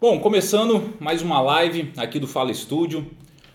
Bom, começando mais uma live aqui do Fala Estúdio.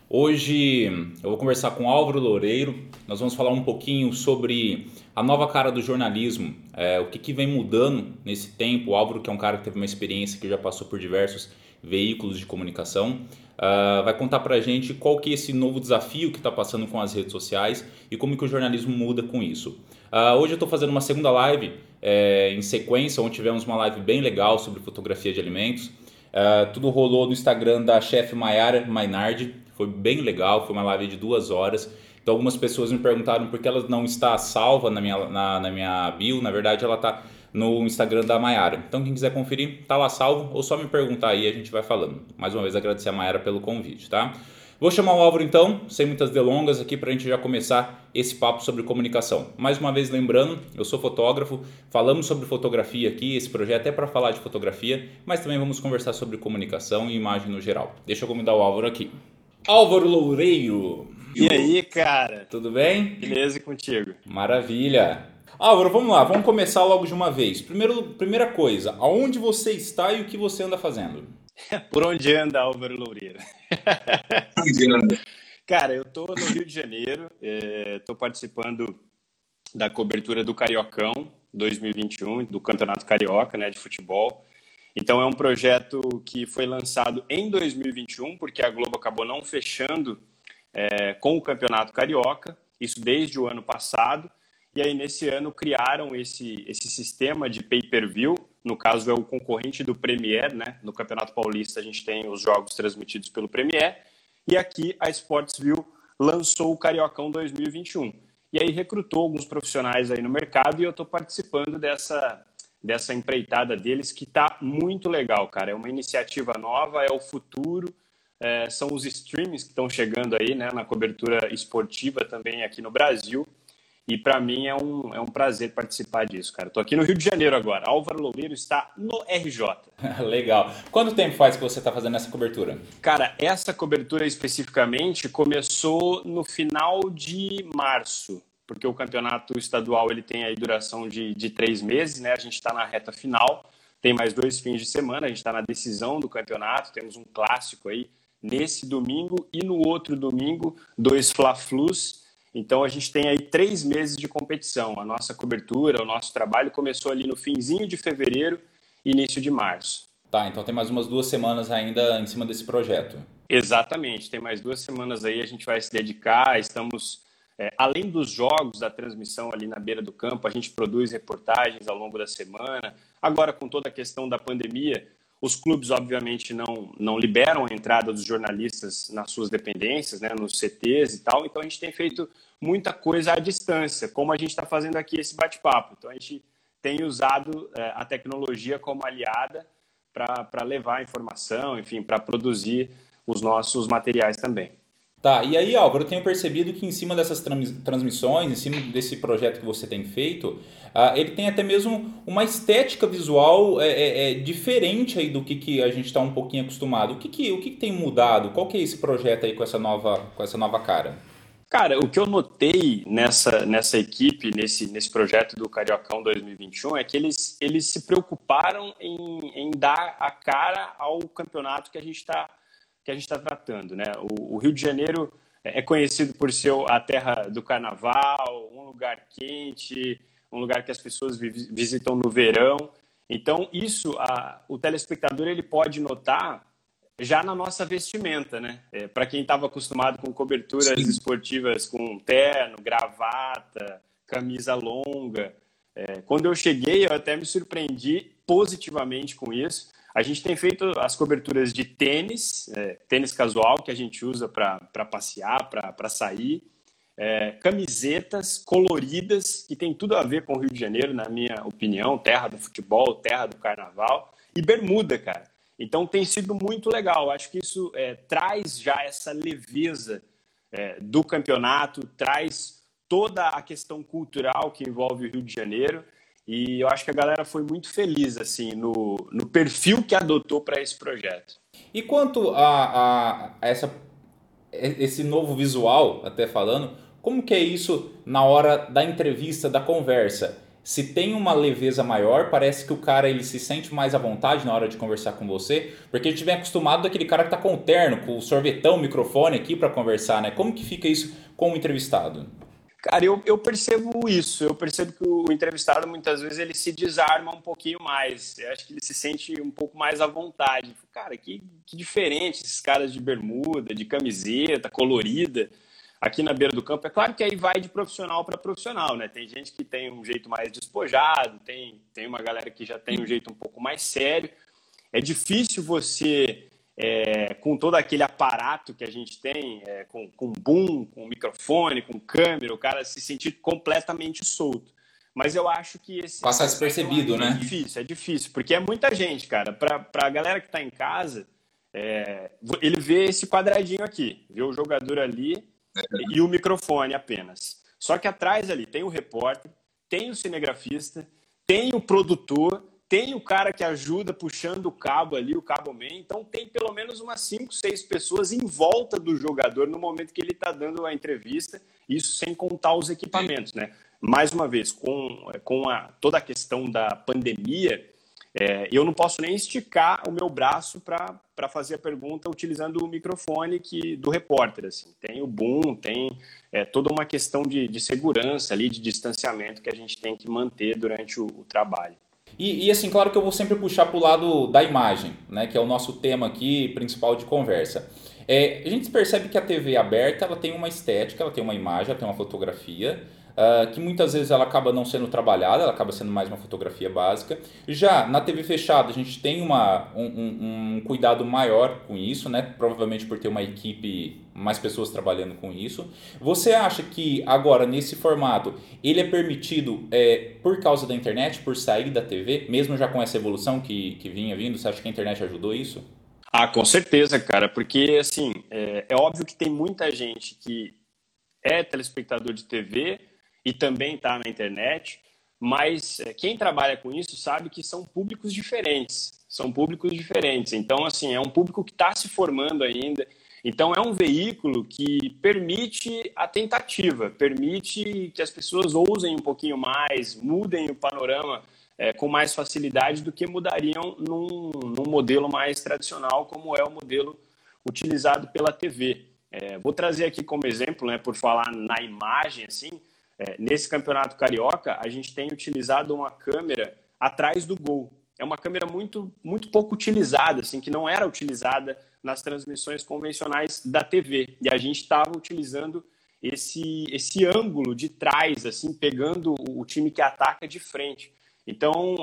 Hoje eu vou conversar com Álvaro Loureiro. Nós vamos falar um pouquinho sobre a nova cara do jornalismo, é, o que, que vem mudando nesse tempo. O Álvaro, que é um cara que teve uma experiência que já passou por diversos veículos de comunicação, uh, vai contar pra gente qual que é esse novo desafio que está passando com as redes sociais e como que o jornalismo muda com isso. Uh, hoje eu estou fazendo uma segunda live é, em sequência, onde tivemos uma live bem legal sobre fotografia de alimentos. Uh, tudo rolou no Instagram da chefe Mayara Mainardi, foi bem legal, foi uma live de duas horas. Então algumas pessoas me perguntaram por que ela não está salva na minha, na, na minha bio, na verdade ela está no Instagram da Mayara. Então quem quiser conferir, tá lá salvo, ou só me perguntar aí, a gente vai falando. Mais uma vez agradecer a Mayara pelo convite, tá? Vou chamar o Álvaro então, sem muitas delongas aqui para a gente já começar esse papo sobre comunicação. Mais uma vez lembrando, eu sou fotógrafo, falamos sobre fotografia aqui, esse projeto é para falar de fotografia, mas também vamos conversar sobre comunicação e imagem no geral. Deixa eu convidar o Álvaro aqui. Álvaro Loureiro! E aí, cara? Tudo bem? Beleza e contigo? Maravilha! Álvaro, vamos lá, vamos começar logo de uma vez. Primeiro, primeira coisa, aonde você está e o que você anda fazendo? Por onde anda Álvaro Loureiro? Cara, eu tô no Rio de Janeiro, estou é, participando da cobertura do Cariocão 2021, do Campeonato Carioca né, de futebol. Então é um projeto que foi lançado em 2021, porque a Globo acabou não fechando é, com o Campeonato Carioca, isso desde o ano passado. E aí, nesse ano, criaram esse, esse sistema de pay-per-view, no caso é o concorrente do Premier, né? No Campeonato Paulista a gente tem os jogos transmitidos pelo Premier e aqui a Sportsview lançou o Cariocão 2021. E aí recrutou alguns profissionais aí no mercado e eu estou participando dessa dessa empreitada deles que está muito legal, cara. É uma iniciativa nova, é o futuro, é, são os streams que estão chegando aí, né, na cobertura esportiva também aqui no Brasil. E para mim é um, é um prazer participar disso, cara. Estou aqui no Rio de Janeiro agora. Álvaro Loureiro está no RJ. Legal. Quanto tempo faz que você está fazendo essa cobertura? Cara, essa cobertura especificamente começou no final de março, porque o campeonato estadual ele tem aí duração de, de três meses, né? A gente está na reta final, tem mais dois fins de semana, a gente está na decisão do campeonato, temos um clássico aí nesse domingo e no outro domingo, dois Fla-Flus então a gente tem aí três meses de competição. A nossa cobertura, o nosso trabalho começou ali no finzinho de fevereiro, início de março. Tá, então tem mais umas duas semanas ainda em cima desse projeto. Exatamente, tem mais duas semanas aí, a gente vai se dedicar, estamos, é, além dos jogos, da transmissão ali na beira do campo, a gente produz reportagens ao longo da semana. Agora, com toda a questão da pandemia, os clubes, obviamente, não, não liberam a entrada dos jornalistas nas suas dependências, né, nos CTs e tal, então a gente tem feito muita coisa à distância, como a gente está fazendo aqui esse bate-papo. Então a gente tem usado é, a tecnologia como aliada para levar a informação, enfim, para produzir os nossos materiais também. Tá, e aí, Álvaro, eu tenho percebido que em cima dessas transmissões, em cima desse projeto que você tem feito, uh, ele tem até mesmo uma estética visual é, é, é diferente aí do que, que a gente está um pouquinho acostumado. O que, que, o que, que tem mudado? Qual que é esse projeto aí com essa nova, com essa nova cara? Cara, o que eu notei nessa, nessa equipe, nesse, nesse projeto do Cariocão 2021, é que eles, eles se preocuparam em, em dar a cara ao campeonato que a gente está que a gente está tratando. Né? O, o, Rio de Janeiro é conhecido por ser a terra do carnaval, um lugar quente, um lugar que as pessoas visitam no verão. Então, isso a, o telespectador ele pode notar já na nossa vestimenta, né? É, Para quem estava acostumado com coberturas Sim. esportivas com terno, gravata, camisa longa. É, quando eu cheguei, eu até me surpreendi positivamente com isso. A gente tem feito as coberturas de tênis, é, tênis casual, que a gente usa para passear, para sair, é, camisetas coloridas, que tem tudo a ver com o Rio de Janeiro, na minha opinião, terra do futebol, terra do carnaval, e bermuda, cara. Então tem sido muito legal. Acho que isso é, traz já essa leveza é, do campeonato, traz toda a questão cultural que envolve o Rio de Janeiro e eu acho que a galera foi muito feliz assim no, no perfil que adotou para esse projeto. E quanto a, a, essa, esse novo visual, até falando, como que é isso na hora da entrevista, da conversa? se tem uma leveza maior, parece que o cara ele se sente mais à vontade na hora de conversar com você, porque a gente vem acostumado daquele cara que tá com o terno, com o sorvetão, o microfone aqui para conversar, né? Como que fica isso com o entrevistado? Cara, eu, eu percebo isso. Eu percebo que o entrevistado muitas vezes ele se desarma um pouquinho mais. Eu acho que ele se sente um pouco mais à vontade. Cara, que, que diferente esses caras de bermuda, de camiseta colorida aqui na beira do campo. É claro que aí vai de profissional para profissional, né? Tem gente que tem um jeito mais despojado, tem, tem uma galera que já tem um jeito um pouco mais sério. É difícil você, é, com todo aquele aparato que a gente tem, é, com, com boom, com microfone, com câmera, o cara se sentir completamente solto. Mas eu acho que esse. Passar despercebido, né? É difícil, é difícil, porque é muita gente, cara. Para a galera que está em casa, é, ele vê esse quadradinho aqui, vê o jogador ali, e o microfone apenas. Só que atrás ali tem o repórter, tem o cinegrafista, tem o produtor, tem o cara que ajuda puxando o cabo ali, o cabo man. Então tem pelo menos umas 5, 6 pessoas em volta do jogador no momento que ele está dando a entrevista, isso sem contar os equipamentos, né? Mais uma vez, com, com a, toda a questão da pandemia, é, eu não posso nem esticar o meu braço para fazer a pergunta utilizando o microfone que, do repórter. Assim. Tem o boom, tem é, toda uma questão de, de, segurança ali, de distanciamento que a gente tem que manter durante o, o trabalho. E, e, assim, claro que eu vou sempre puxar para o lado da imagem, né, que é o nosso tema aqui principal de conversa. É, a gente percebe que a TV aberta ela tem uma estética, ela tem uma imagem, ela tem uma fotografia, Uh, que muitas vezes ela acaba não sendo trabalhada, ela acaba sendo mais uma fotografia básica. Já na TV fechada, a gente tem uma, um, um, cuidado maior com isso, né? provavelmente por ter uma equipe, mais pessoas trabalhando com isso. Você acha que agora, nesse formato, ele é permitido é, por causa da internet, por sair da TV, mesmo já com essa evolução que, que vinha vindo? Você acha que a internet ajudou isso? Ah, com certeza, cara, porque assim, é, é óbvio que tem muita gente que é telespectador de TV, e também está na internet, mas eh, quem trabalha com isso sabe que são públicos diferentes, são públicos diferentes. Então, assim, é um público que está se formando ainda. Então, é um veículo que permite a tentativa, permite que as pessoas ousem um pouquinho mais, mudem o panorama é, com mais facilidade do que mudariam num, num, modelo mais tradicional, como é o modelo utilizado pela TV. É, vou trazer aqui como exemplo, né, por falar na imagem, assim, é, nesse campeonato carioca, a gente tem utilizado uma câmera atrás do gol. É uma câmera muito, muito pouco utilizada, assim, que não era utilizada nas transmissões convencionais da TV. E a gente estava utilizando esse, esse ângulo de trás, assim, pegando o time que ataca de frente. Então,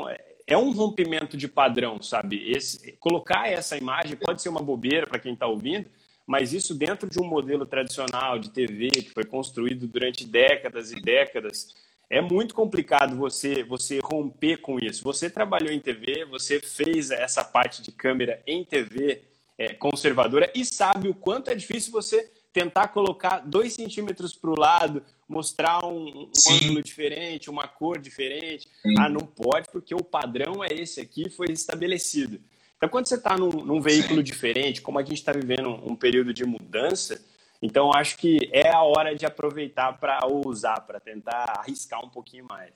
é um rompimento de padrão, sabe? Esse, colocar essa imagem pode ser uma bobeira para quem está ouvindo, mas isso dentro de um modelo tradicional de TV que foi construído durante décadas e décadas, é muito complicado você você romper com isso. Você trabalhou em TV, você fez essa parte de câmera em TV é, conservadora e sabe o quanto é difícil você tentar colocar dois centímetros para o lado, mostrar um, um ângulo diferente, uma cor diferente. Sim. Ah, não pode porque o padrão é esse aqui, foi estabelecido. Então, quando você está num, num, veículo diferente, como a gente está vivendo um período de mudança, então acho que é a hora de aproveitar para ousar, para tentar arriscar um pouquinho mais.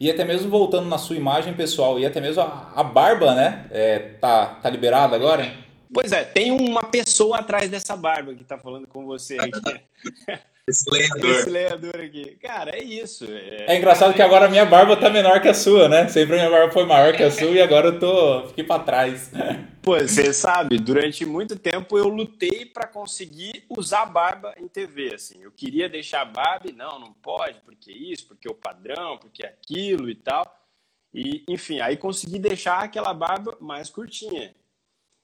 E até mesmo voltando na sua imagem pessoal, e até mesmo a, a barba, né? É, tá, tá liberada agora? Pois é, tem uma pessoa atrás dessa barba que está falando com você aqui. Esse lenhador. Esse lenhador aqui. Cara, é isso. É, é engraçado que agora a minha barba tá menor que a sua, né? Sempre a minha barba foi maior que a sua e agora eu tô. Fiquei pra trás. Pô, você sabe, durante muito tempo eu lutei para conseguir usar barba em TV. Assim. Eu queria deixar a barba e não, não pode, porque isso, porque o padrão, porque aquilo e tal. E, enfim, aí consegui deixar aquela barba mais curtinha.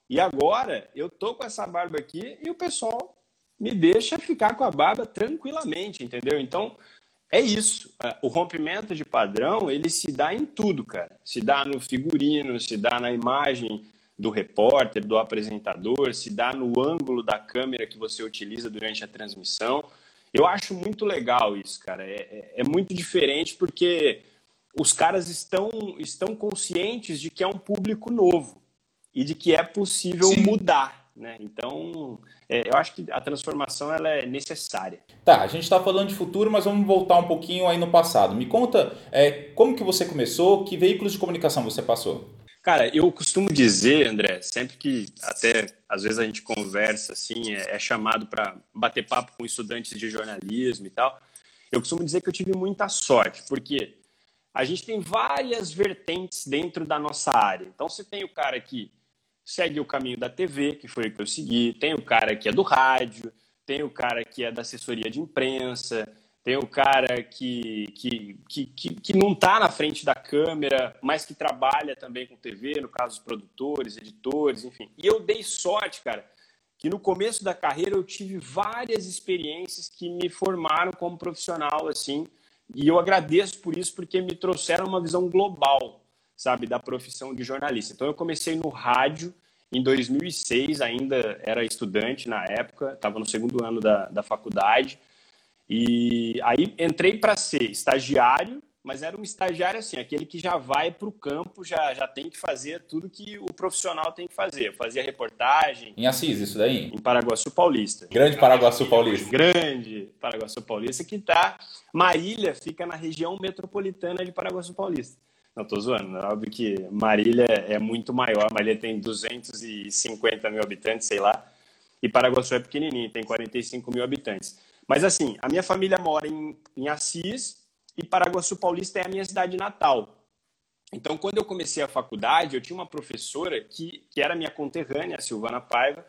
E agora eu tô com essa barba aqui e o pessoal me deixa ficar com a barba tranquilamente, entendeu? Então, é isso. É, o rompimento de padrão, ele se dá em tudo, cara. Se dá no figurino, se dá na imagem do repórter, do apresentador, se dá no ângulo da câmera que você utiliza durante a transmissão. Eu acho muito legal isso, cara. É, é, é muito diferente porque os caras estão, estão conscientes de que é um público novo e de que é possível Sim. mudar né? Então, é, eu acho que a transformação ela é necessária. Tá, a gente está falando de futuro, mas vamos voltar um pouquinho aí no passado. Me conta é, como que você começou, que veículos de comunicação você passou? Cara, eu costumo dizer, André, sempre que até às vezes a gente conversa assim, é, é chamado para bater papo com estudantes de jornalismo e tal, eu costumo dizer que eu tive muita sorte, porque a gente tem várias vertentes dentro da nossa área. Então você tem o cara que segue o caminho da TV, que foi o que eu segui, tem o cara que é do rádio, tem o cara que é da assessoria de imprensa, tem o cara que, que, que, que, que não está na frente da câmera, mas que trabalha também com TV, no caso, os produtores, editores, enfim. E eu dei sorte, cara, que no começo da carreira eu tive várias experiências que me formaram como profissional, assim, e eu agradeço por isso, porque me trouxeram uma visão global, sabe, da profissão de jornalista. Então eu comecei no rádio em 2006, ainda era estudante na época, estava no segundo ano da, da faculdade, e aí entrei para ser estagiário, mas era um estagiário assim, aquele que já vai para o campo, já, já tem que fazer tudo que o profissional tem que fazer. Eu fazia reportagem. Em Assis, isso daí? Em Paraguaçu Paulista. Grande Paraguaçu Paulista. Grande Paraguaçu Paulista, que tá. Marília fica na região metropolitana de Paraguaçu Paulista. Não, tô zoando. Né? Óbvio que Marília é muito maior. Marília tem 250 mil habitantes, sei lá. E Paraguaçu é pequenininho, tem 45 mil habitantes. Mas assim, a minha família mora em, em Assis e Paraguaçu Paulista é a minha cidade natal. Então, quando eu comecei a faculdade, eu tinha uma professora que, que era minha conterrânea, a Silvana Paiva,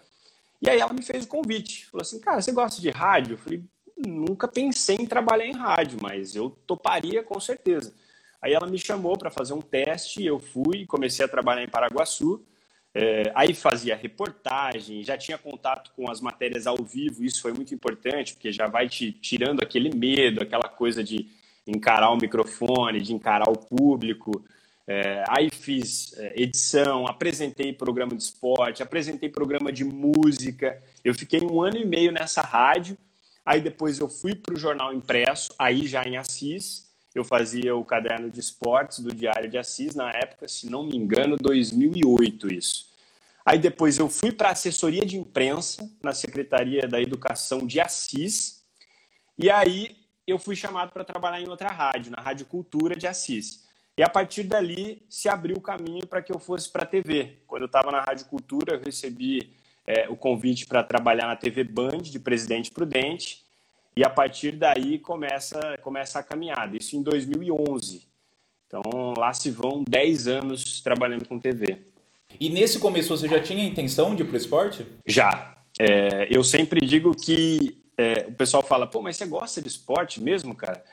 e aí ela me fez o convite. Falou assim, cara, você gosta de rádio? Eu falei, nunca pensei em trabalhar em rádio, mas eu toparia com certeza. Aí ela me chamou para fazer um teste, eu fui, comecei a trabalhar em Paraguaçu, é, aí fazia reportagem, já tinha contato com as matérias ao vivo, isso foi muito importante, porque já vai te tirando aquele medo, aquela coisa de encarar o microfone, de encarar o público. É, aí fiz é, edição, apresentei programa de esporte, apresentei programa de música. Eu fiquei um ano e meio nessa rádio. Aí depois eu fui para o jornal impresso, aí já em Assis. Eu fazia o caderno de esportes do Diário de Assis, na época, se não me engano, 2008 isso. Aí depois eu fui para a assessoria de imprensa na Secretaria da Educação de Assis. E aí eu fui chamado para trabalhar em outra rádio, na Rádio Cultura de Assis. E a partir dali se abriu o caminho para que eu fosse para a TV. Quando eu estava na Rádio Cultura, eu recebi é, o convite para trabalhar na TV Band de Presidente Prudente. E a partir daí começa, começa a caminhada. Isso em 2011. Então lá se vão 10 anos trabalhando com TV. E nesse começo você já tinha intenção de ir para o esporte? Já. É, eu sempre digo que é, o pessoal fala, pô, mas você gosta de esporte mesmo, cara?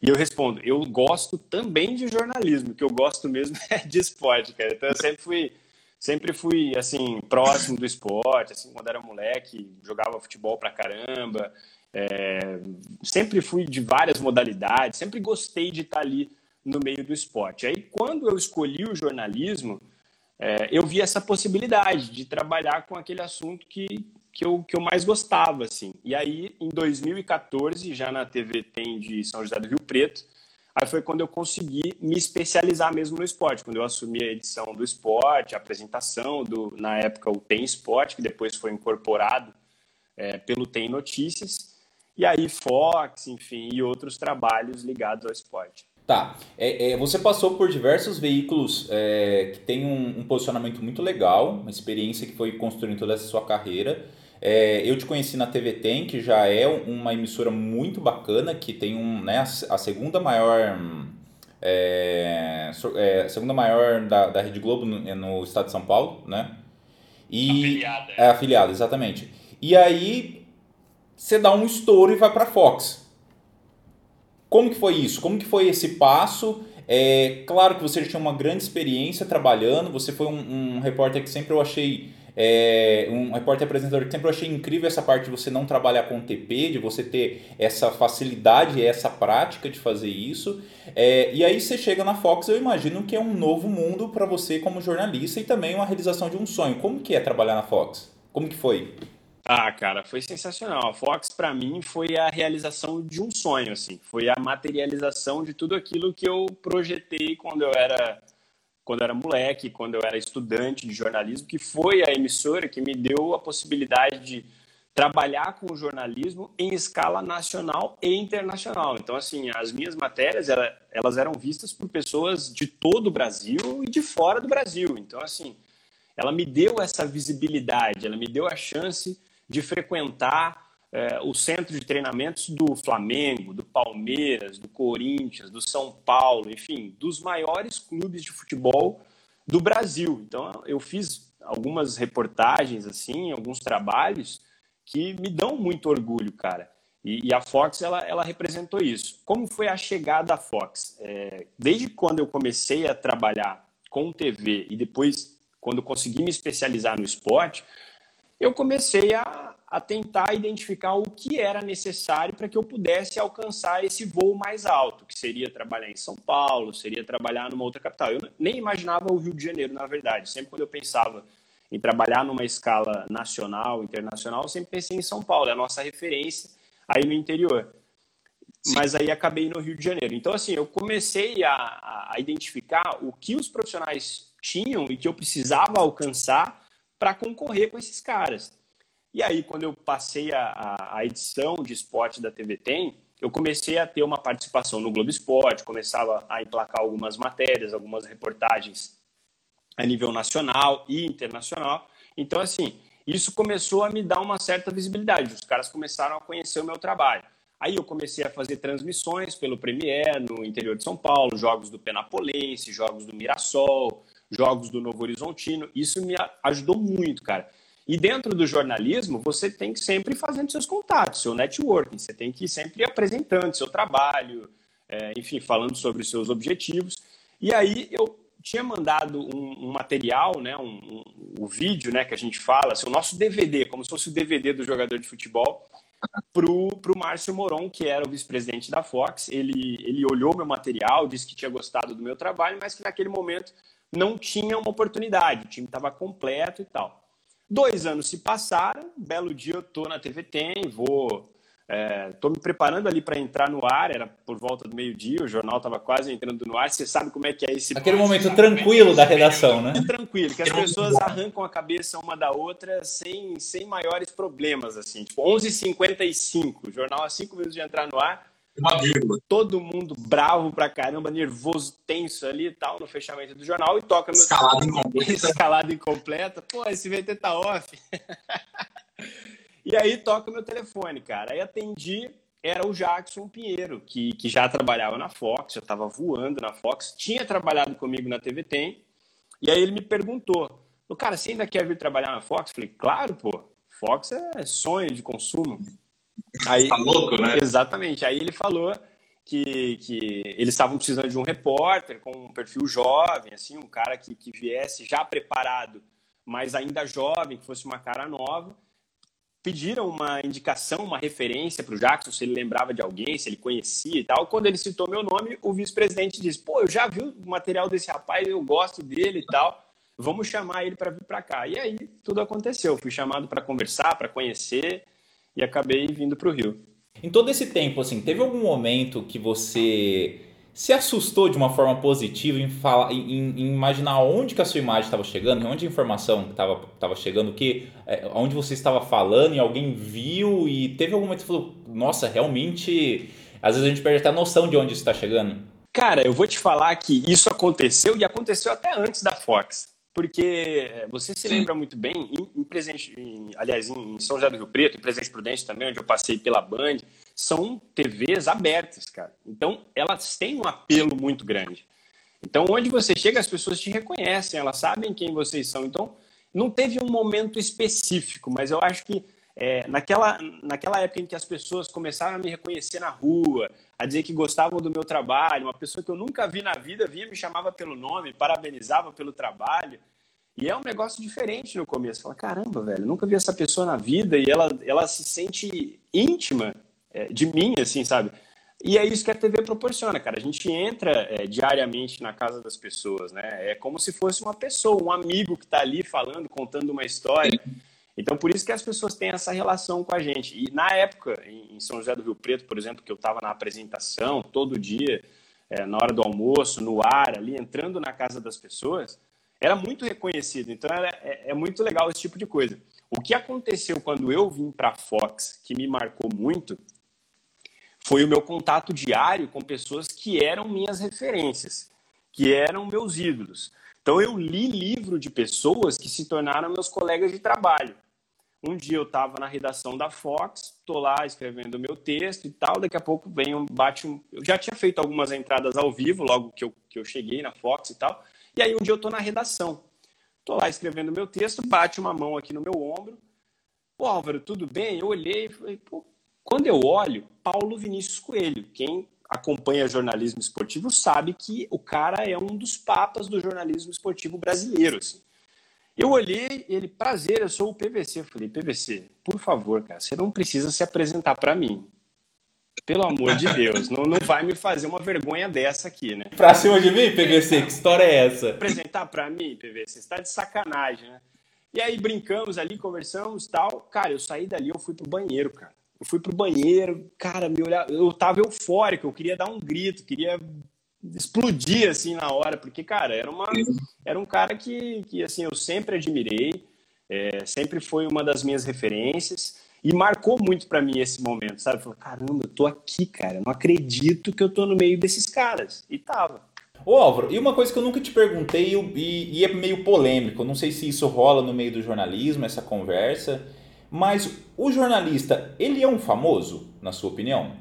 E eu respondo, eu gosto também de jornalismo, o que eu gosto mesmo é de esporte, cara. Então eu sempre fui, sempre fui assim, próximo do esporte, assim, quando era moleque, jogava futebol pra caramba, é, sempre fui de várias modalidades, sempre gostei de estar ali no meio do esporte. Aí, quando eu escolhi o jornalismo, é, eu vi essa possibilidade de trabalhar com aquele assunto que, que, eu, que eu mais gostava. Assim. E aí, em 2014, já na TV Tem de São José do Rio Preto, aí foi quando eu consegui me especializar mesmo no esporte, quando eu assumi a edição do esporte, a apresentação do, na época, o Tem Esporte, que depois foi incorporado é, pelo Tem Notícias, e aí Fox, enfim, e outros trabalhos ligados ao esporte. Tá. É, é, você passou por diversos veículos é, que têm um, um, posicionamento muito legal, uma experiência que foi construindo toda essa sua carreira. É, eu te conheci na TV Tem, que já é uma emissora muito bacana, que tem um, né, a, segunda maior. É, é, a segunda maior da, da Rede Globo no, no, estado de São Paulo, né? E, afiliada. É, afiliada, exatamente. E aí você dá um estouro e vai para Fox. Como que foi isso? Como que foi esse passo? É claro que você já tinha uma grande experiência trabalhando. Você foi um, um repórter que sempre eu achei é, um repórter apresentador que sempre eu achei incrível essa parte de você não trabalhar com TP, de você ter essa facilidade, essa prática de fazer isso. É, e aí você chega na Fox, eu imagino que é um novo mundo para você como jornalista e também uma realização de um sonho. Como que é trabalhar na Fox? Como que foi? Ah, cara, foi sensacional. A Fox para mim foi a realização de um sonho, assim. Foi a materialização de tudo aquilo que eu projetei quando eu era quando eu era moleque, quando eu era estudante de jornalismo, que foi a emissora que me deu a possibilidade de trabalhar com o jornalismo em escala nacional e internacional. Então, assim, as minhas matérias, elas eram vistas por pessoas de todo o Brasil e de fora do Brasil. Então, assim, ela me deu essa visibilidade, ela me deu a chance de frequentar é, o centro de treinamentos do Flamengo, do Palmeiras, do Corinthians, do São Paulo, enfim, dos maiores clubes de futebol do Brasil. Então, eu fiz algumas reportagens, assim, alguns trabalhos que me dão muito orgulho, cara. E, e a Fox, ela, ela representou isso. Como foi a chegada da Fox? É, desde quando eu comecei a trabalhar com TV e depois, quando consegui me especializar no esporte, eu comecei a, a tentar identificar o que era necessário para que eu pudesse alcançar esse voo mais alto, que seria trabalhar em São Paulo, seria trabalhar numa outra capital. Eu nem imaginava o Rio de Janeiro, na verdade. Sempre quando eu pensava em trabalhar numa escala nacional, internacional, eu sempre pensei em São Paulo, é a nossa referência aí no interior. Sim. Mas aí acabei no Rio de Janeiro. Então, assim, eu comecei a, a identificar o que os profissionais tinham e que eu precisava alcançar para concorrer com esses caras. E aí, quando eu passei a, a, edição de esporte da TV Tem, eu comecei a ter uma participação no Globo Esporte, começava a emplacar algumas matérias, algumas reportagens a nível nacional e internacional. Então, assim, isso começou a me dar uma certa visibilidade. Os caras começaram a conhecer o meu trabalho. Aí eu comecei a fazer transmissões pelo Premier no interior de São Paulo, jogos do Penapolense, jogos do Mirassol, jogos do Novo Horizontino. Isso me ajudou muito, cara. E dentro do jornalismo, você tem que sempre fazendo seus contatos, seu networking, você tem que ir sempre apresentando seu trabalho, é, enfim, falando sobre os seus objetivos. E aí eu tinha mandado um, um material, né, um, um, o vídeo, né, que a gente fala, assim, o nosso DVD, como se fosse o DVD do jogador de futebol, pro, pro Márcio Moron, que era o vice-presidente da Fox. Ele, ele olhou meu material, disse que tinha gostado do meu trabalho, mas que naquele momento não tinha uma oportunidade, o time estava completo e tal. Dois anos se passaram, um belo dia eu tô na TV Tem, vou Estou é, me preparando ali para entrar no ar, era por volta do meio-dia, o jornal estava quase entrando no ar. Você sabe como é que é esse. Aquele momento tranquilo da redação, né? Tranquilo, que as pessoas arrancam a cabeça uma da outra sem, sem maiores problemas, assim. Tipo, 11h55, o jornal a 5 minutos de entrar no ar. Uma vírgula. Todo mundo bravo pra caramba, nervoso, tenso ali e tal, no fechamento do jornal, e toca meu. Escalada incompleta. Escalada incompleta. Pô, esse VT tá off. E aí toca meu telefone, cara. Aí atendi, era o Jackson Pinheiro, que, que já trabalhava na Fox, já estava voando na Fox, tinha trabalhado comigo na TV Tem. E aí ele me perguntou, cara, você ainda quer vir trabalhar na Fox? Eu falei, claro, pô. Fox é sonho de consumo. Aí, tá louco, né? Exatamente. Aí ele falou que, que eles estavam precisando de um repórter com um perfil jovem, assim, um cara que, que viesse já preparado, mas ainda jovem, que fosse uma cara nova pediram uma indicação, uma referência para o Jackson, se ele lembrava de alguém, se ele conhecia e tal. Quando ele citou meu nome, o vice-presidente disse: pô, eu já vi o material desse rapaz, eu gosto dele e tal. Vamos chamar ele para vir para cá. E aí tudo aconteceu. Fui chamado para conversar, para conhecer e acabei vindo para o Rio. Em todo esse tempo, assim, teve algum momento que você se assustou de uma forma positiva em, falar, em, em imaginar onde que a sua imagem estava chegando, onde a informação estava chegando, que, é, onde você estava falando e alguém viu e teve algum momento que você falou, nossa, realmente, às vezes a gente perde até a noção de onde isso está chegando. Cara, eu vou te falar que isso aconteceu e aconteceu até antes da Fox porque é, você se lembra muito bem, em, em presente, em, aliás, em São José do Rio Preto, em Presidente Prudente também, onde eu passei pela Band, são TVs abertas, cara. Então, elas têm um apelo muito grande. Então, onde você chega, as pessoas te reconhecem, elas sabem quem vocês são. Então, não teve um momento específico, mas eu acho que é, naquela, naquela época em que as pessoas começaram a me reconhecer na rua, a dizer que gostavam do meu trabalho, uma pessoa que eu nunca vi na vida vinha me chamava pelo nome, parabenizava pelo trabalho. E é um negócio diferente no começo. Fala, caramba, velho, nunca vi essa pessoa na vida e ela, ela se sente íntima é, de mim, assim, sabe? E é isso que a TV proporciona, cara. A gente entra é, diariamente na casa das pessoas, né? É como se fosse uma pessoa, um amigo que está ali falando, contando uma história. Então, por isso que as pessoas têm essa relação com a gente. E na época, em São José do Rio Preto, por exemplo, que eu estava na apresentação todo dia, é, na hora do almoço, no ar, ali, entrando na casa das pessoas, era muito reconhecido. Então era, é, é muito legal esse tipo de coisa. O que aconteceu quando eu vim para a Fox, que me marcou muito, foi o meu contato diário com pessoas que eram minhas referências, que eram meus ídolos. Então eu li livro de pessoas que se tornaram meus colegas de trabalho. Um dia eu estava na redação da Fox, estou lá escrevendo o meu texto e tal, daqui a pouco vem um bate um... Eu já tinha feito algumas entradas ao vivo, logo que eu, que eu cheguei na Fox e tal. E aí um dia eu estou na redação. Estou lá escrevendo meu texto, bate uma mão aqui no meu ombro. Pô, Álvaro, tudo bem? Eu olhei e falei, pô, quando eu olho, Paulo Vinícius Coelho, quem acompanha jornalismo esportivo sabe que o cara é um dos papas do jornalismo esportivo brasileiro. Assim. Eu olhei, ele, prazer, eu sou o PVC. Eu falei, PVC, por favor, cara, você não precisa se apresentar para mim. Pelo amor de Deus, não, não vai me fazer uma vergonha dessa aqui, né? Pra cima de mim, PVC, que história é essa? Apresentar para mim, PVC, você está de sacanagem, né? E aí brincamos ali, conversamos tal. Cara, eu saí dali, eu fui pro banheiro, cara. Eu fui pro banheiro, cara, me olhar, eu tava eufórico, eu queria dar um grito, queria explodir assim na hora, porque, cara, era, uma, era um cara que, que assim, eu sempre admirei, é, sempre foi uma das minhas referências e marcou muito para mim esse momento, sabe? Falei, caramba, eu tô aqui, cara, não acredito que eu tô no meio desses caras. E tava. Ô Álvaro, e uma coisa que eu nunca te perguntei e, e é meio polêmico, não sei se isso rola no meio do jornalismo, essa conversa, mas o jornalista, ele é um famoso, na sua opinião?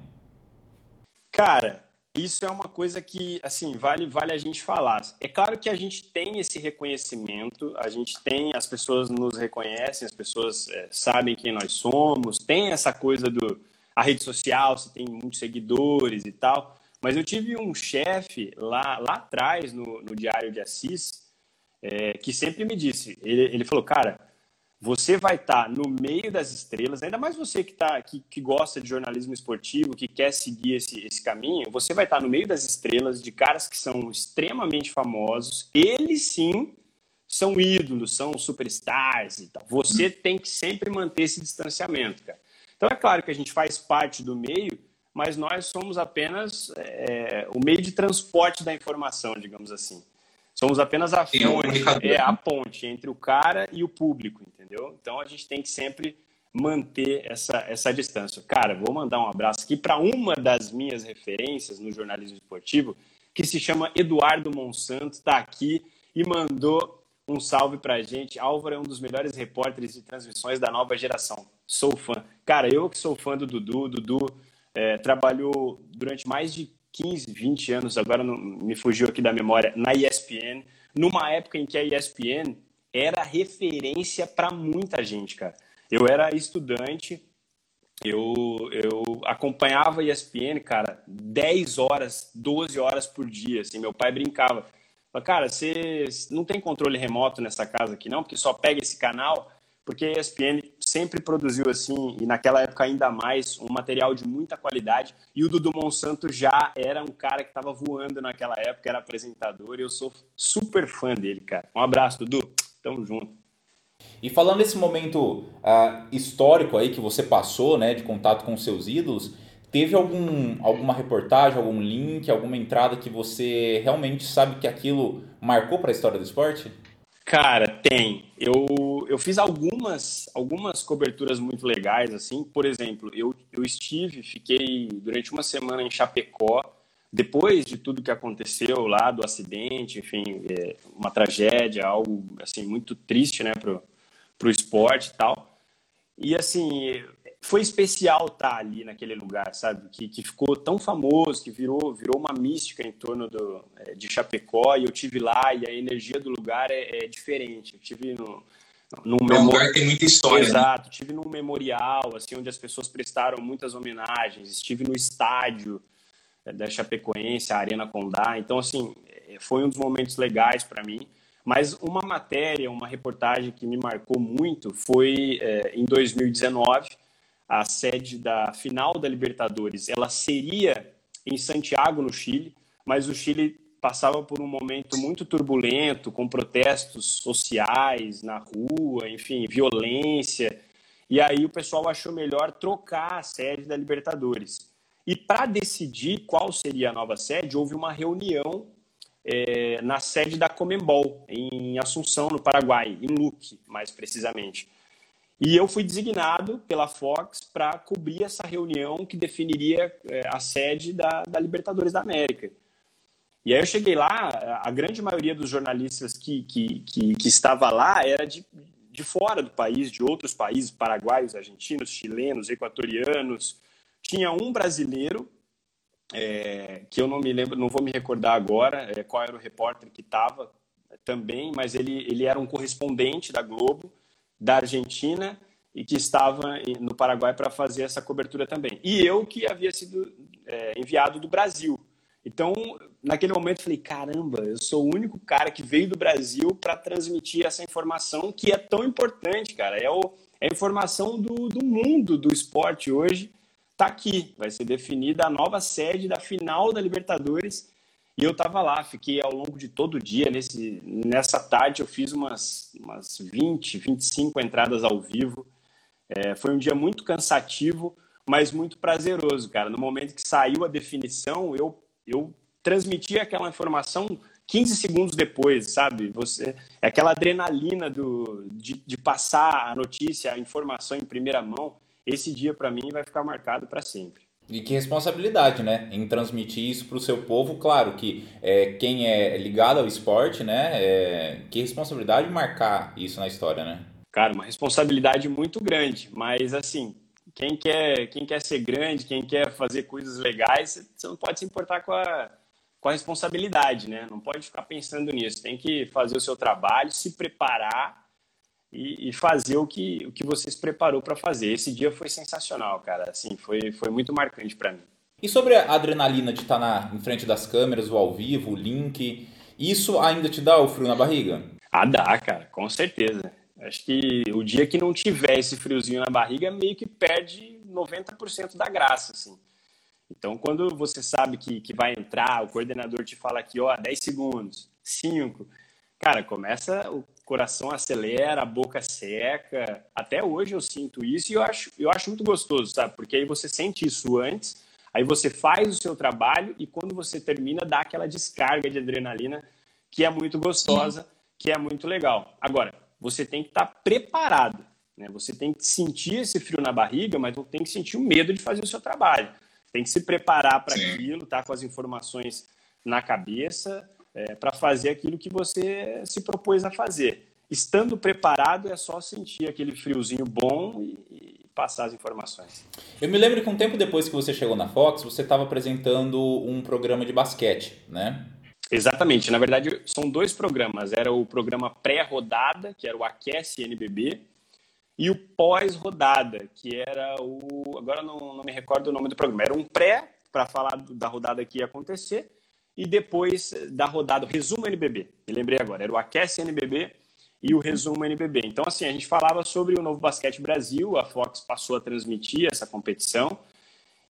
Cara, isso é uma coisa que, assim, vale, vale a gente falar. É claro que a gente tem esse reconhecimento, a gente tem, as pessoas nos reconhecem, as pessoas é, sabem quem nós somos, tem essa coisa do a rede social, você tem muitos seguidores e tal. Mas eu tive um chefe lá, lá atrás, no, no Diário de Assis, é, que sempre me disse, ele, ele falou, cara, você vai estar tá no meio das estrelas, ainda mais você que, tá, que, que gosta de jornalismo esportivo, que quer seguir esse, esse caminho, você vai estar tá no meio das estrelas de caras que são extremamente famosos, eles sim são ídolos, são superstars e tal. Você tem que sempre manter esse distanciamento, cara. Então é claro que a gente faz parte do meio, mas nós somos apenas é, o meio de transporte da informação, digamos assim. Somos apenas a fonte, é a ponte entre o cara e o público, entendeu? Então a gente tem que sempre manter essa, essa distância. Cara, vou mandar um abraço aqui para uma das minhas referências no jornalismo esportivo, que se chama Eduardo Monsanto, está aqui e mandou um salve para a gente. Álvaro é um dos melhores repórteres de transmissões da nova geração. Sou fã. Cara, eu que sou fã do Dudu, Dudu é, trabalhou durante mais de 15, 20 anos, agora não, me fugiu aqui da memória, na ESPN, numa época em que a ESPN era referência para muita gente, cara. Eu era estudante, eu, eu acompanhava a ESPN, cara, 10 horas, 12 horas por dia, assim, meu pai brincava. Cara, você não tem controle remoto nessa casa aqui não, porque só pega esse canal, porque a ESPN sempre produziu assim, e naquela época ainda mais, um material de muita qualidade. E o Dudu Monsanto já era um cara que estava voando naquela época, era apresentador, e eu sou super fã dele, cara. Um abraço, Dudu. Tamo junto. E falando desse momento uh, histórico aí que você passou, né, de contato com seus ídolos, teve algum, alguma reportagem, algum link, alguma entrada que você realmente sabe que aquilo marcou para a história do esporte? Cara, tem. Eu, eu fiz algumas, algumas coberturas muito legais, assim. Por exemplo, eu, eu estive, fiquei durante uma semana em Chapecó, depois de tudo que aconteceu lá, do acidente, enfim, é uma tragédia, algo, assim, muito triste, né, pro, pro esporte e tal. E, assim, foi especial estar ali naquele lugar, sabe? Que, que ficou tão famoso, que virou, virou uma mística em torno do, é, de Chapecó. E eu tive lá e a energia do lugar é, é diferente. Eu tive no, num é um lugar que tem muita história. Né? Exato. Né? Tive num memorial, assim, onde as pessoas prestaram muitas homenagens. Estive no estádio é, da Chapecoense, a Arena Condá. Então, assim, é, foi um dos momentos legais para mim. Mas uma matéria, uma reportagem que me marcou muito foi é, em 2019 a sede da final da Libertadores, ela seria em Santiago, no Chile, mas o Chile passava por um momento muito turbulento, com protestos sociais na rua, enfim, violência. E aí o pessoal achou melhor trocar a sede da Libertadores. E para decidir qual seria a nova sede, houve uma reunião é, na sede da Comembol, em Assunção, no Paraguai, em Luque, mais precisamente. E eu fui designado pela Fox para cobrir essa reunião que definiria é, a sede da, da, Libertadores da América. E aí eu cheguei lá, a grande maioria dos jornalistas que, que, que, que estava lá era de, de fora do país, de outros países, paraguaios, argentinos, chilenos, equatorianos. Tinha um brasileiro, é, que eu não me lembro, não vou me recordar agora é, qual era o repórter que estava também, mas ele, ele era um correspondente da Globo da Argentina e que estava no Paraguai para fazer essa cobertura também. E eu que havia sido é, enviado do Brasil. Então, naquele momento, eu falei: caramba, eu sou o único cara que veio do Brasil para transmitir essa informação que é tão importante, cara. É, o, é a informação do, do mundo do esporte hoje. Está aqui. Vai ser definida a nova sede da final da Libertadores e eu estava lá, fiquei ao longo de todo o dia. Nesse, nessa tarde eu fiz umas, umas 20, 25 entradas ao vivo. É, foi um dia muito cansativo, mas muito prazeroso, cara. No momento que saiu a definição, eu, eu transmiti aquela informação 15 segundos depois, sabe? Você, é aquela adrenalina do, de, de passar a notícia, a informação em primeira mão. Esse dia, para mim, vai ficar marcado para sempre. E que responsabilidade, né? Em transmitir isso para o seu povo. Claro que é, quem é ligado ao esporte, né? É, que responsabilidade marcar isso na história, né? Cara, uma responsabilidade muito grande. Mas, assim, quem quer, quem quer ser grande, quem quer fazer coisas legais, você não pode se importar com a, com a responsabilidade, né? Não pode ficar pensando nisso. Tem que fazer o seu trabalho, se preparar e, e, fazer o que, o que você se preparou para fazer. Esse dia foi sensacional, cara. Assim, foi, foi muito marcante para mim. E sobre a adrenalina de estar tá na, em frente das câmeras, o ao vivo, o link, isso ainda te dá o frio na barriga? Ah, dá, cara, com certeza. Acho que o dia que não tiver esse friozinho na barriga, meio que perde 90% da graça, assim. Então, quando você sabe que, que vai entrar, o coordenador te fala aqui, ó, 10 segundos, 5, cara, começa, o coração acelera, a boca seca. Até hoje eu sinto isso e eu acho, eu acho muito gostoso, sabe? Porque aí você sente isso antes, aí você faz o seu trabalho e quando você termina, dá aquela descarga de adrenalina que é muito gostosa, que é muito legal. Agora, você tem que estar tá preparado, né? Você tem que sentir esse frio na barriga, mas não tem que sentir o medo de fazer o seu trabalho. Tem que se preparar para aquilo, tá com as informações na cabeça, é, para fazer aquilo que você se propôs a fazer. Estando preparado, é só sentir aquele friozinho bom e, e passar as informações. Eu me lembro que um tempo depois que você chegou na Fox, você estava apresentando um programa de basquete, né? Exatamente. Na verdade, são dois programas. Era o programa pré-rodada, que era o Aquece NBB, e o pós-rodada, que era o. Agora não, não me recordo o nome do programa. Era um pré, para falar da rodada que ia acontecer, e depois da rodada, o resumo NBB. Me lembrei agora, era o Aquece NBB e o resumo NBB. Então, assim, a gente falava sobre o Novo Basquete Brasil, a Fox passou a transmitir essa competição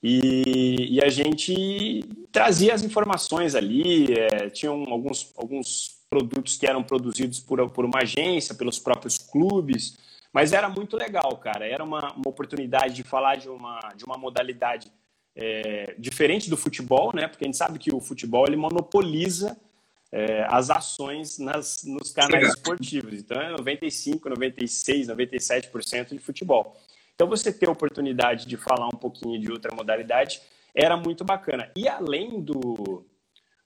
e, e a gente trazia as informações ali, é, tinham alguns, alguns produtos que eram produzidos por, por uma agência, pelos próprios clubes, mas era muito legal, cara. Era uma, uma oportunidade de falar de uma, de uma modalidade é, diferente do futebol, né? Porque a gente sabe que o futebol ele monopoliza é, as ações nas, nos canais esportivos. Então é 95, 96, 97% de futebol. Então você ter a oportunidade de falar um pouquinho de outra modalidade era muito bacana. E além do,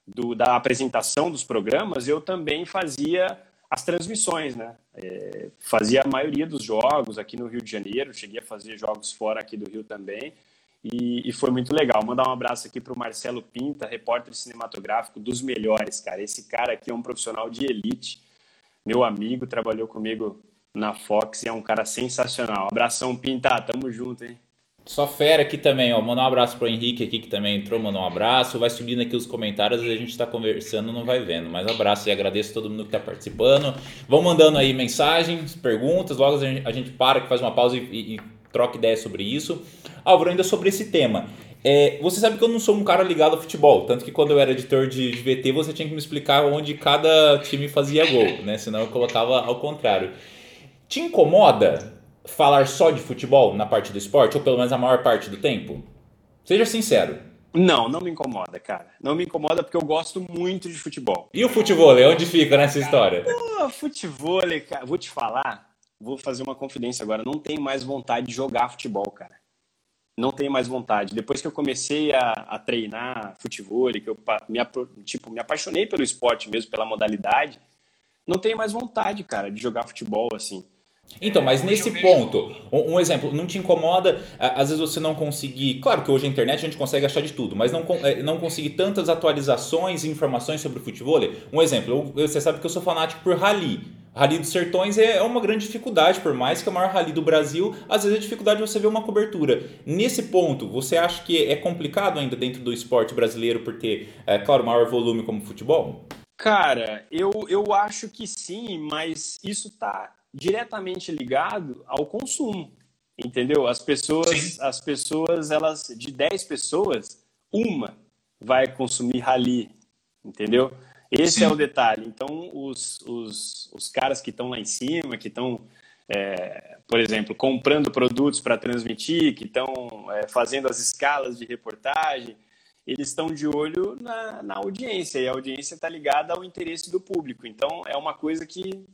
do da apresentação dos programas, eu também fazia as transmissões, né? É, fazia a maioria dos jogos aqui no Rio de Janeiro, cheguei a fazer jogos fora aqui do Rio também. E, e, foi muito legal. Mandar um abraço aqui para o Marcelo Pinta, repórter cinematográfico dos melhores, cara. Esse cara aqui é um profissional de elite, meu amigo, trabalhou comigo na Fox e é um cara sensacional. Abração, Pinta, tamo junto, hein? Só fera aqui também, ó. Mandar um abraço pro Henrique aqui que também entrou, mandou um abraço. Vai subindo aqui os comentários a gente tá conversando, não vai vendo. Mas abraço e agradeço todo mundo que tá participando. Vão mandando aí mensagens, perguntas, logo a gente, a gente para, que faz uma pausa e, e, e troca ideia sobre isso. Álvaro, ainda sobre esse tema. É, você sabe que eu não sou um cara ligado ao futebol, tanto que quando eu era editor de, de, VT você tinha que me explicar onde cada time fazia gol, né? Senão eu colocava ao contrário. Te incomoda falar só de futebol na parte do esporte, ou pelo menos a maior parte do tempo? Seja sincero. Não, não me incomoda, cara. Não me incomoda porque eu gosto muito de futebol. E o futebol, onde fica nessa história? Pô, futebol, cara, vou te falar, vou fazer uma confidência agora. Não tenho mais vontade de jogar futebol, cara. Não tenho mais vontade. Depois que eu comecei a, a treinar futebol, que eu me, tipo, me apaixonei pelo esporte mesmo, pela modalidade, não tenho mais vontade, cara, de jogar futebol assim. Então, mas nesse ponto, um, exemplo, não te incomoda, às vezes você não conseguir. Claro que hoje a internet a gente consegue achar de tudo, mas não, é, não conseguir tantas atualizações e informações sobre o futebol. Um exemplo, você sabe que eu sou fanático por rally. Rally dos Sertões é uma grande dificuldade, por mais que é o maior rally do Brasil, às vezes é dificuldade você ver uma cobertura. Nesse ponto, você acha que é complicado ainda dentro do esporte brasileiro por ter, é, claro, maior volume como futebol? Cara, eu, eu acho que sim, mas isso está diretamente ligado ao consumo, entendeu? As pessoas, sim. as pessoas, elas de 10 pessoas, uma vai consumir rally, entendeu? Esse Sim. é o detalhe. Então, os, os, os caras que estão lá em cima, que estão, é, por exemplo, comprando produtos para transmitir, que estão é, fazendo as escalas de reportagem, eles estão de olho na, na audiência, e a audiência está ligada ao interesse do público. Então, é uma coisa que,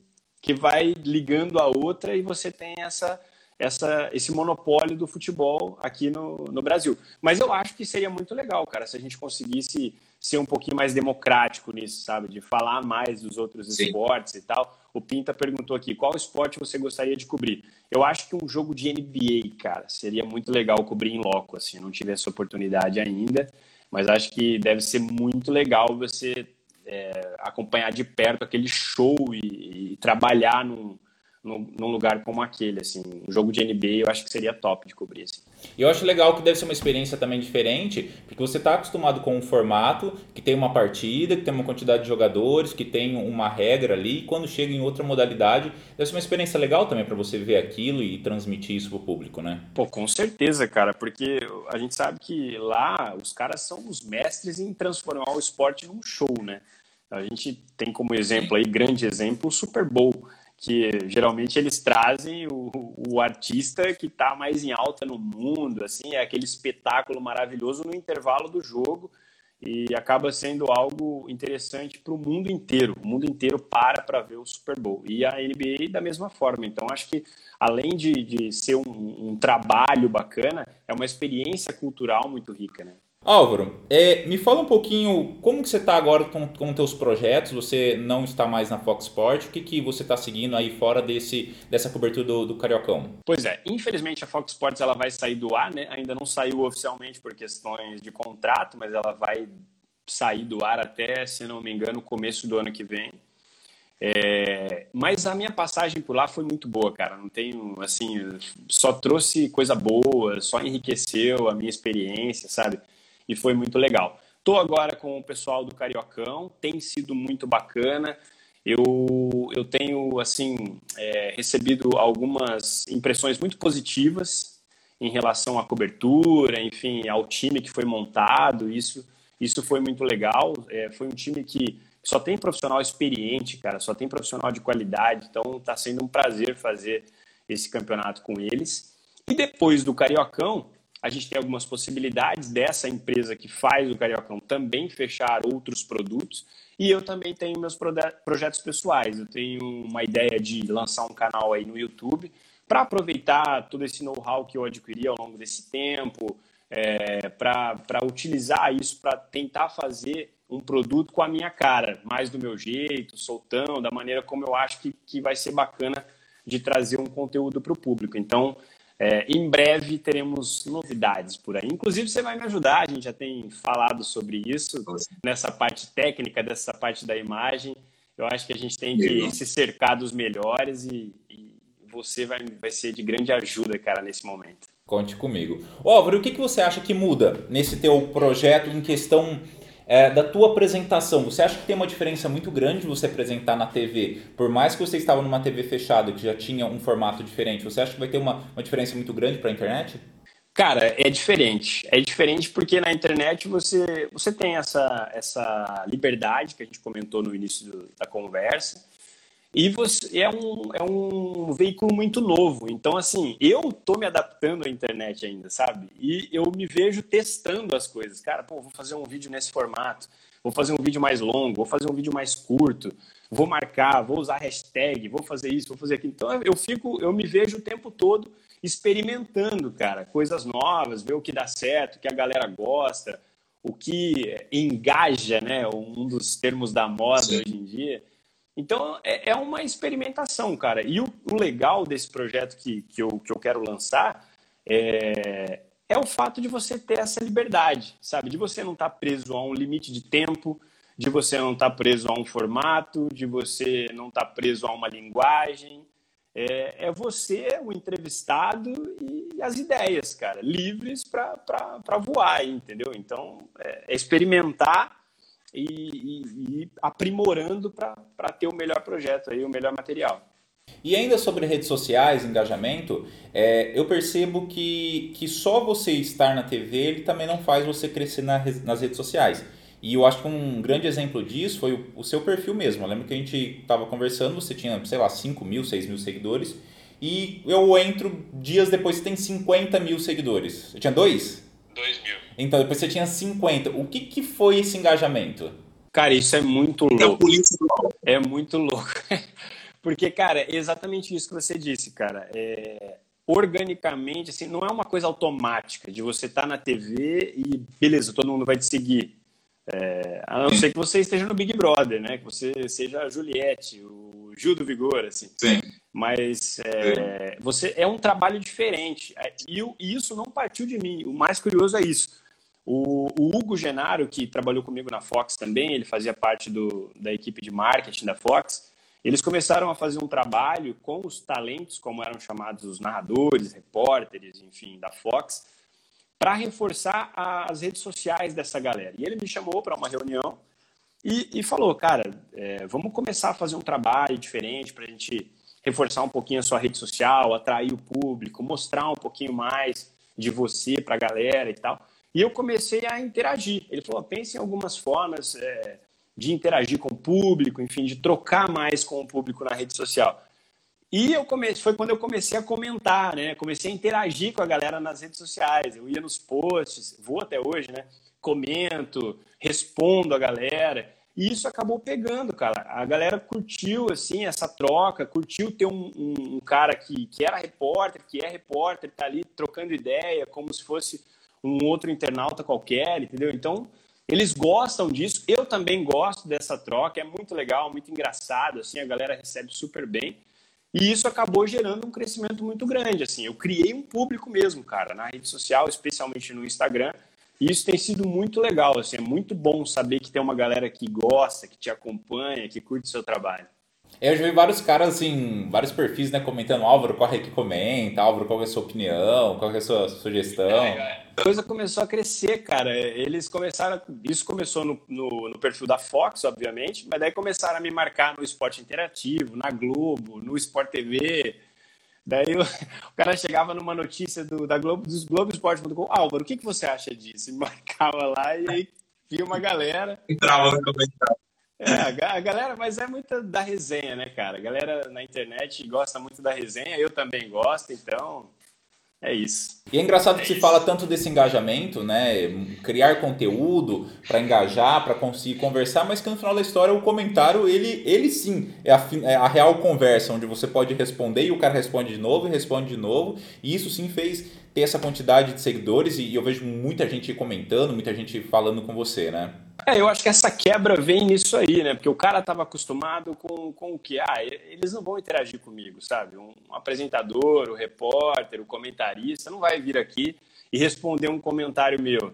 que vai ligando a outra e você tem essa, essa, esse monopólio do futebol aqui no, no Brasil. Mas eu acho que seria muito legal, cara, se a gente conseguisse ser um pouquinho mais democrático nisso, sabe? De falar mais dos outros Sim. esportes e tal. O Pinta perguntou aqui, qual esporte você gostaria de cobrir? Eu acho que um jogo de NBA, cara, seria muito legal cobrir em loco, assim. Não tive essa oportunidade ainda. Mas acho que deve ser muito legal você é, acompanhar de perto aquele show e, e trabalhar num, num, lugar como aquele. Assim. Um jogo de NBA eu acho que seria top de cobrir. Assim. E eu acho legal que deve ser uma experiência também diferente, porque você está acostumado com um formato que tem uma partida, que tem uma quantidade de jogadores, que tem uma regra ali, e quando chega em outra modalidade, deve ser uma experiência legal também para você ver aquilo e transmitir isso para o público, né? Pô, com certeza, cara, porque a gente sabe que lá os caras são os mestres em transformar o esporte num show, né? A gente tem como exemplo aí, grande exemplo, o Super Bowl que geralmente eles trazem o, o artista que está mais em alta no mundo, assim, é aquele espetáculo maravilhoso no intervalo do jogo e acaba sendo algo interessante para o mundo inteiro. O mundo inteiro para para ver o Super Bowl. E a NBA da mesma forma. Então, acho que além de, de ser um, um trabalho bacana, é uma experiência cultural muito rica, né? Álvaro, é, me fala um pouquinho como que você está agora com, com teus projetos, você não está mais na Fox Sport, o que, que você está seguindo aí fora desse, dessa cobertura do, do Cariocão? Pois é, infelizmente a Fox Sports ela vai sair do ar, né? ainda não saiu oficialmente por questões de contrato, mas ela vai sair do ar até, se não me engano, começo do ano que vem. É, mas a minha passagem por lá foi muito boa, cara. Não tenho, assim, só trouxe coisa boa, só enriqueceu a minha experiência, sabe? E foi muito legal. Estou agora com o pessoal do Cariocão, tem sido muito bacana. Eu, eu tenho assim é, recebido algumas impressões muito positivas em relação à cobertura, enfim, ao time que foi montado. Isso, isso foi muito legal. É, foi um time que só tem profissional experiente, cara, só tem profissional de qualidade. Então está sendo um prazer fazer esse campeonato com eles. E depois do Cariocão, a gente tem algumas possibilidades dessa empresa que faz o Cariocão também fechar outros produtos. E eu também tenho meus projetos pessoais. Eu tenho uma ideia de lançar um canal aí no YouTube para aproveitar todo esse know-how que eu adquiri ao longo desse tempo, é, para utilizar isso para tentar fazer um produto com a minha cara, mais do meu jeito, soltão, da maneira como eu acho que, que vai ser bacana de trazer um conteúdo para o público. Então, é, em breve teremos novidades por aí. Inclusive, você vai me ajudar, a gente já tem falado sobre isso, nessa parte técnica, dessa parte da imagem. Eu acho que a gente tem que se cercar dos melhores e, e você vai, vai ser de grande ajuda, cara, nesse momento. Conte comigo. Álvaro, o que, que você acha que muda nesse teu projeto em questão é, da tua apresentação, você acha que tem uma diferença muito grande você apresentar na TV? Por mais que você estava numa TV fechada, que já tinha um formato diferente, você acha que vai ter uma, uma diferença muito grande para a internet? Cara, é diferente. É diferente porque na internet você, você tem essa, essa liberdade que a gente comentou no início do, da conversa. E você é um, é um veículo muito novo. Então, assim, eu tô me adaptando à internet ainda, sabe? E eu me vejo testando as coisas. Cara, pô, vou fazer um vídeo nesse formato, vou fazer um vídeo mais longo, vou fazer um vídeo mais curto, vou marcar, vou usar hashtag, vou fazer isso, vou fazer aquilo. Então, eu fico, eu me vejo o tempo todo experimentando, cara, coisas novas, ver o que dá certo, o que a galera gosta, o que engaja, né? Um dos termos da moda Sim. hoje em dia. Então, é, é uma experimentação, cara. E o, o, legal desse projeto que, que, eu, que eu quero lançar é, é o fato de você ter essa liberdade, sabe? De você não estar tá preso a um limite de tempo, de você não estar tá preso a um formato, de você não estar tá preso a uma linguagem. É, é você, o entrevistado e as ideias, cara, livres para voar, entendeu? Então, é, experimentar e, e, e aprimorando para ter o melhor projeto, aí, o melhor material. E ainda sobre redes sociais, engajamento, é, eu percebo que, que só você estar na TV ele também não faz você crescer na, nas redes sociais. E eu acho que um grande exemplo disso foi o, o seu perfil mesmo. Eu lembro que a gente estava conversando, você tinha, sei lá, 5 mil, 6 mil seguidores. E eu entro dias depois, você tem 50 mil seguidores. Você tinha dois? 2 mil. Então, depois você tinha 50. O que, que foi esse engajamento? Cara, isso é muito louco. É muito louco. Porque, cara, é exatamente isso que você disse, cara. É, organicamente, assim, não é uma coisa automática de você estar tá na TV e beleza, todo mundo vai te seguir. É, a não ser que você esteja no Big Brother, né? Que você seja a Juliette, o Gil do Vigor, assim. Sim. Mas é, você é um trabalho diferente. É, e isso não partiu de mim. O mais curioso é isso. O, o, Hugo Genaro, que trabalhou comigo na Fox também, ele fazia parte do, da equipe de marketing da Fox. Eles começaram a fazer um trabalho com os talentos, como eram chamados os narradores, repórteres, enfim, da Fox, para reforçar as redes sociais dessa galera. E ele me chamou para uma reunião e, e falou, cara, é, vamos começar a fazer um trabalho diferente para a gente reforçar um pouquinho a sua rede social, atrair o público, mostrar um pouquinho mais de você para a galera e tal. E eu comecei a interagir. Ele falou, pense em algumas formas é, de interagir com o público, enfim, de trocar mais com o público na rede social. E eu comecei, foi quando eu comecei a comentar, né? Comecei a interagir com a galera nas redes sociais. Eu ia nos posts, vou até hoje, né? Comento, respondo a galera. E isso acabou pegando, cara. A galera curtiu, assim, essa troca, curtiu ter um, um, cara que, que era repórter, que é repórter, tá ali trocando ideia, como se fosse um outro internauta qualquer, entendeu? Então, eles gostam disso. Eu também gosto dessa troca. É muito legal, muito engraçado, assim, a galera recebe super bem. E isso acabou gerando um crescimento muito grande. Assim, eu criei um público mesmo, cara, na rede social, especialmente no Instagram. E isso tem sido muito legal. Assim, é muito bom saber que tem uma galera que gosta, que te acompanha, que curte o seu trabalho. Eu já vi vários caras, assim, vários perfis, né, comentando, Álvaro, corre aqui comenta, Álvaro, qual é a sua opinião, qual é a sua sugestão. É, é. Coisa começou a crescer, cara. Eles começaram, isso começou no, no, no, perfil da Fox, obviamente, mas daí começaram a me marcar no Esporte Interativo, na Globo, no Sport TV. Daí o, o cara chegava numa notícia do, da Globo, dos Globo Esporte.com, Álvaro, o que, que você acha disso? E marcava lá e aí via uma galera. Entrava no comentário. É, a galera, mas é muito da resenha, né, cara? A galera na internet gosta muito da resenha, eu também gosto, então é isso. E é engraçado é que se fala tanto desse engajamento, né? Criar conteúdo para engajar, para conseguir conversar, mas que no final da história o comentário, ele, ele sim é a, é a real conversa, onde você pode responder e o cara responde de novo e responde de novo. E isso sim fez ter essa quantidade de seguidores e eu vejo muita gente comentando, muita gente falando com você, né? É, eu acho que essa quebra vem nisso aí, né? Porque o cara estava acostumado com, com o que? Ah, eles não vão interagir comigo, sabe? Um apresentador, o repórter, o comentarista não vai vir aqui e responder um comentário meu.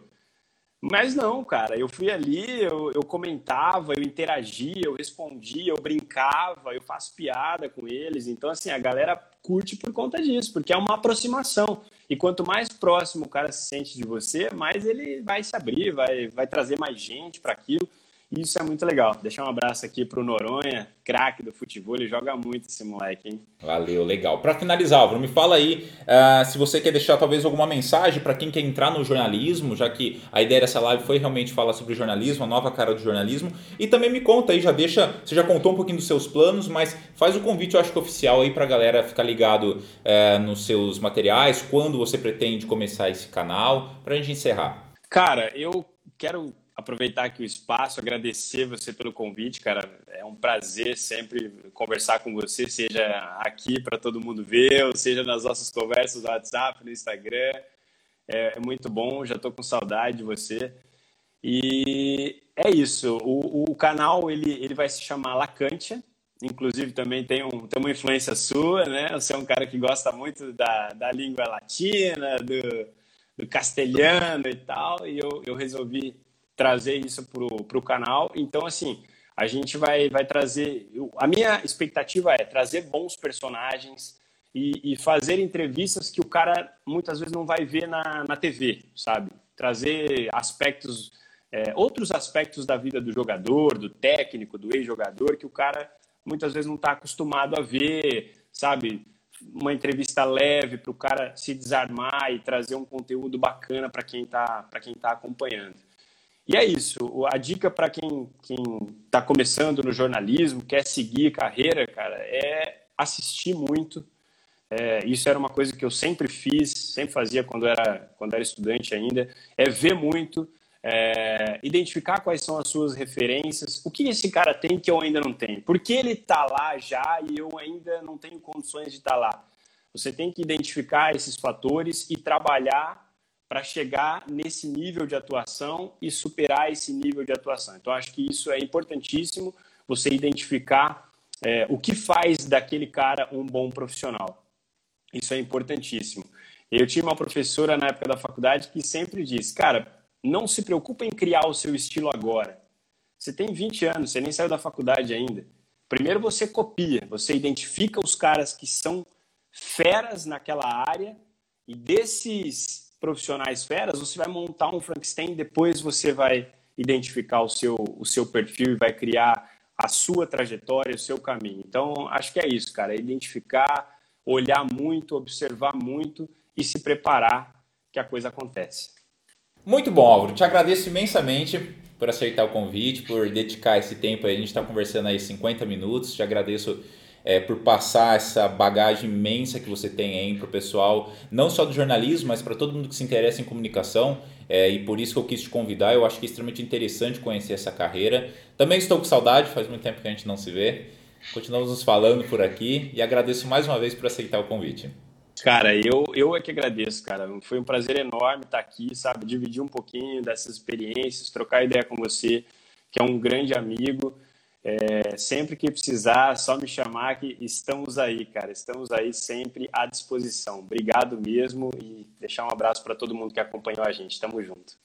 Mas não, cara, eu fui ali, eu, eu comentava, eu interagia, eu respondia, eu brincava, eu faço piada com eles. Então, assim, a galera curte por conta disso, porque é uma aproximação. E quanto mais próximo o cara se sente de você, mais ele vai se abrir, vai, vai trazer mais gente para aquilo. E isso é muito legal. Deixar um abraço aqui pro Noronha, craque do futebol, ele joga muito esse moleque, hein? Valeu, legal. Para finalizar, Álvaro, me fala aí uh, se você quer deixar talvez alguma mensagem para quem quer entrar no jornalismo, já que a ideia dessa live foi realmente falar sobre jornalismo, a nova cara do jornalismo. E também me conta aí, já deixa, você já contou um pouquinho dos seus planos, mas faz o convite, eu acho que oficial aí para a galera ficar ligado uh, nos seus materiais, quando você pretende começar esse canal, para a gente encerrar. Cara, eu quero aproveitar aqui o espaço, agradecer você pelo convite, cara. É um prazer sempre conversar com você, seja aqui para todo mundo ver, ou seja nas nossas conversas no WhatsApp, no Instagram. É, é muito bom, já estou com saudade de você. E é isso. O, o, canal ele, ele vai se chamar Lacantia. Inclusive também tem, um, tem uma influência sua, né? Você é um cara que gosta muito da, da língua latina, do, do castelhano e tal. E eu, eu resolvi trazer isso para o canal. Então, assim, a gente vai, vai trazer. A minha expectativa é trazer bons personagens e, e fazer entrevistas que o cara muitas vezes não vai ver na, na TV, sabe? Trazer aspectos, é, outros aspectos da vida do jogador, do técnico, do ex-jogador, que o cara muitas vezes não está acostumado a ver, sabe? Uma entrevista leve para o cara se desarmar e trazer um conteúdo bacana para quem está tá acompanhando. E é isso. A dica para quem está começando no jornalismo, quer seguir carreira, cara, é assistir muito. É, isso era uma coisa que eu sempre fiz, sempre fazia quando era, quando era estudante ainda. É ver muito, é, identificar quais são as suas referências, o que esse cara tem que eu ainda não tenho, por que ele está lá já e eu ainda não tenho condições de estar tá lá. Você tem que identificar esses fatores e trabalhar para chegar nesse nível de atuação e superar esse nível de atuação. Então, acho que isso é importantíssimo, você identificar é, o que faz daquele cara um bom profissional. Isso é importantíssimo. Eu tinha uma professora na época da faculdade que sempre disse: cara, não se preocupe em criar o seu estilo agora. Você tem 20 anos, você nem saiu da faculdade ainda. Primeiro você copia, você identifica os caras que são feras naquela área e desses profissionais feras, você vai montar um Frankenstein, depois você vai identificar o seu, o seu perfil e vai criar a sua trajetória, o seu caminho. Então, acho que é isso, cara, é identificar, olhar muito, observar muito e se preparar que a coisa acontece. Muito bom, Álvaro. Te agradeço imensamente por aceitar o convite, por dedicar esse tempo aí. A gente está conversando aí 50 minutos. Te agradeço é, por passar essa bagagem imensa que você tem para o pessoal, não só do jornalismo, mas para todo mundo que se interessa em comunicação. É, e por isso que eu quis te convidar. Eu acho que é extremamente interessante conhecer essa carreira. Também estou com saudade, faz muito tempo que a gente não se vê. Continuamos nos falando por aqui e agradeço mais uma vez por aceitar o convite. Cara, eu, eu é que agradeço, cara. Foi um prazer enorme estar aqui, sabe? Dividir um pouquinho dessas experiências, trocar ideia com você, que é um grande amigo. É, sempre que precisar, só me chamar que estamos aí, cara. Estamos aí sempre à disposição. Obrigado mesmo e deixar um abraço para todo mundo que acompanhou a gente. Tamo junto.